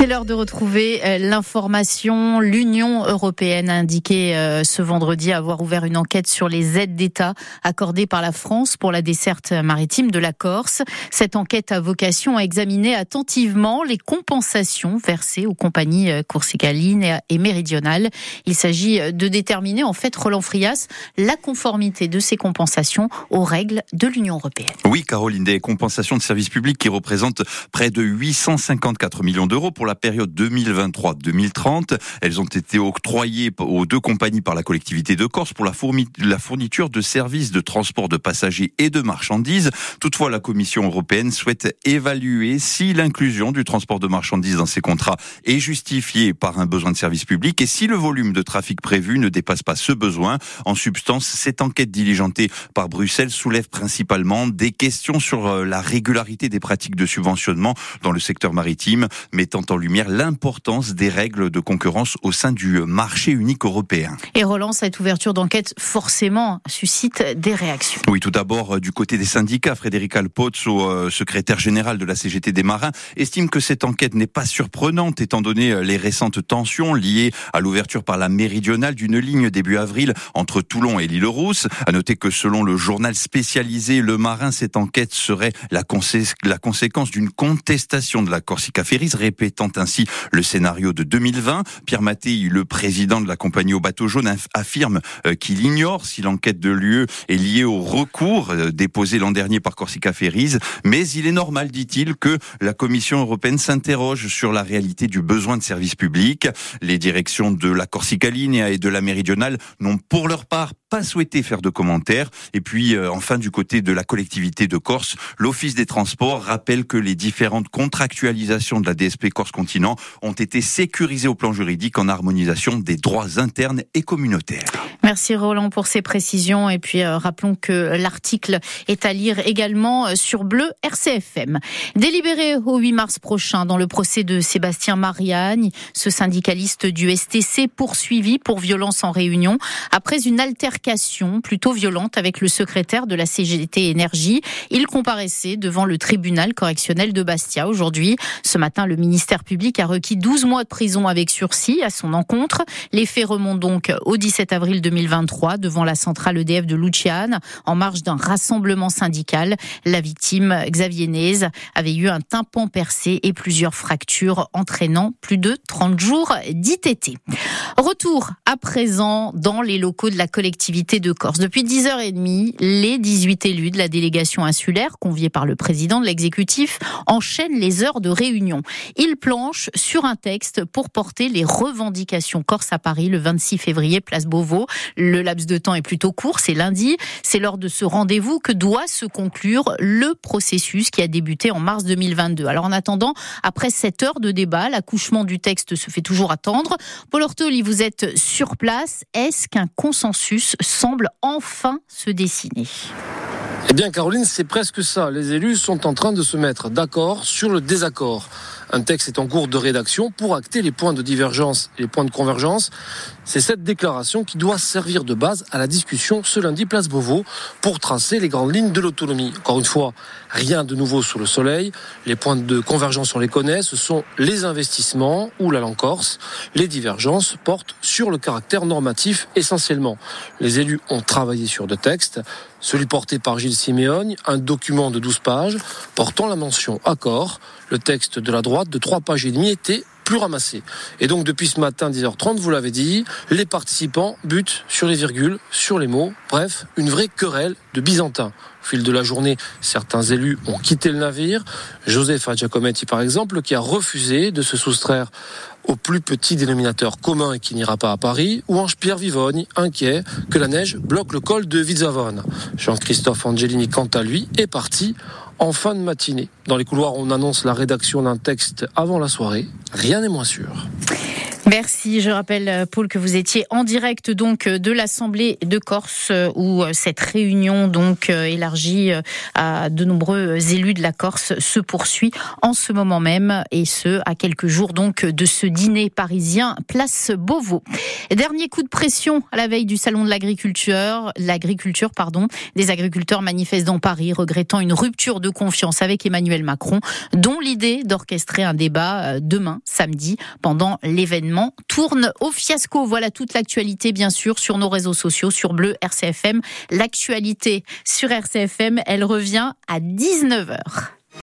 C'est l'heure de retrouver euh, l'information. L'Union européenne a indiqué euh, ce vendredi avoir ouvert une enquête sur les aides d'État accordées par la France pour la desserte maritime de la Corse. Cette enquête a vocation à examiner attentivement les compensations versées aux compagnies euh, corsicaline et méridionales. Il s'agit de déterminer, en fait, Roland Frias, la conformité de ces compensations aux règles de l'Union européenne. Oui, Caroline, des compensations de services publics qui représentent près de 854 millions d'euros pour la période 2023-2030. Elles ont été octroyées aux deux compagnies par la collectivité de Corse pour la fourniture de services de transport de passagers et de marchandises. Toutefois, la Commission européenne souhaite évaluer si l'inclusion du transport de marchandises dans ces contrats est justifiée par un besoin de service public et si le volume de trafic prévu ne dépasse pas ce besoin. En substance, cette enquête diligentée par Bruxelles soulève principalement des questions sur euh, la régularité des pratiques de subventionnement dans le secteur maritime, mettant en lumière l'importance des règles de concurrence au sein du marché unique européen. Et Roland, cette ouverture d'enquête forcément suscite des réactions. Oui, tout d'abord euh, du côté des syndicats, Frédéric Alpotz, euh, secrétaire général de la CGT des marins, estime que cette enquête n'est pas surprenante étant donné euh, les récentes tensions liées à l'ouverture par la méridionale d'une ligne début avril entre Toulon et l'île Rousse. À noter que selon le journal spécialisé Le Marin, cette enquête serait la, la conséquence d'une contestation de la Corsica Ferries, répétant ainsi le scénario de 2020. Pierre Mattei, le président de la compagnie au bateau jaune, affirme euh, qu'il ignore si l'enquête de l'UE est liée au recours euh, déposé l'an dernier par Corsica Ferries, mais il est normal, dit-il, que la Commission européenne s'interroge sur la réalité du besoin de services publics. Les directions de la Corsica Linea et de la Méridionale n'ont pour leur part pas souhaité faire de commentaires. Et puis, euh, enfin, du côté de la collectivité de Corse, l'Office des Transports rappelle que les différentes contractualisations de la DSP Corse Continent ont été sécurisées au plan juridique en harmonisation des droits internes et communautaires. Merci Roland pour ces précisions. Et puis, euh, rappelons que l'article est à lire également sur Bleu RCFM. Délibéré au 8 mars prochain dans le procès de Sébastien Mariagne, ce syndicaliste du STC poursuivi pour violence en réunion après une altercation plutôt violente avec le secrétaire de la CGT Énergie. Il comparaissait devant le tribunal correctionnel de Bastia aujourd'hui. Ce matin, le ministère public a requis 12 mois de prison avec sursis à son encontre. Les faits remontent donc au 17 avril 2023 devant la centrale EDF de Luciane en marge d'un rassemblement syndical. La victime, Xavier Nez, avait eu un tympan percé et plusieurs fractures entraînant plus de 30 jours d'ITT. Retour à présent dans les locaux de la collectivité de Corse. Depuis 10h30, les 18 élus de la délégation insulaire, conviés par le président de l'exécutif, enchaînent les heures de réunion. Ils planchent sur un texte pour porter les revendications corse à Paris le 26 février, place Beauvau. Le laps de temps est plutôt court, c'est lundi. C'est lors de ce rendez-vous que doit se conclure le processus qui a débuté en mars 2022. Alors en attendant, après 7 heures de débat, l'accouchement du texte se fait toujours attendre. Paul Ortoli, vous êtes sur place. Est-ce qu'un consensus semble enfin se dessiner. Eh bien, Caroline, c'est presque ça. Les élus sont en train de se mettre d'accord sur le désaccord. Un texte est en cours de rédaction pour acter les points de divergence et les points de convergence. C'est cette déclaration qui doit servir de base à la discussion ce lundi place Beauvau pour tracer les grandes lignes de l'autonomie. Encore une fois, rien de nouveau sous le soleil. Les points de convergence, on les connaît. Ce sont les investissements ou la langue corse. Les divergences portent sur le caractère normatif essentiellement. Les élus ont travaillé sur deux textes. Celui porté par Gilles Siméon, un document de 12 pages portant la mention accord. Le texte de la droite de trois pages et demie était plus ramassé. Et donc depuis ce matin 10h30, vous l'avez dit, les participants butent sur les virgules, sur les mots, bref, une vraie querelle de byzantin. Au fil de la journée, certains élus ont quitté le navire. Joseph Giacometti, par exemple, qui a refusé de se soustraire au plus petit dénominateur commun qui n'ira pas à Paris, ou Ange-Pierre Vivogne, inquiet que la neige bloque le col de Vizavone. Jean-Christophe Angelini, quant à lui, est parti en fin de matinée. Dans les couloirs, on annonce la rédaction d'un texte avant la soirée. Rien n'est moins sûr. Merci. Je rappelle, Paul, que vous étiez en direct donc de l'Assemblée de Corse où cette réunion donc élargie à de nombreux élus de la Corse se poursuit en ce moment même et ce à quelques jours donc de ce dîner parisien place Beauvau. Dernier coup de pression à la veille du salon de l'agriculture, l'agriculture pardon, des agriculteurs manifestent dans Paris regrettant une rupture de confiance avec Emmanuel Macron dont l'idée d'orchestrer un débat demain samedi pendant l'événement tourne au fiasco. Voilà toute l'actualité, bien sûr, sur nos réseaux sociaux, sur Bleu RCFM. L'actualité sur RCFM, elle revient à 19h.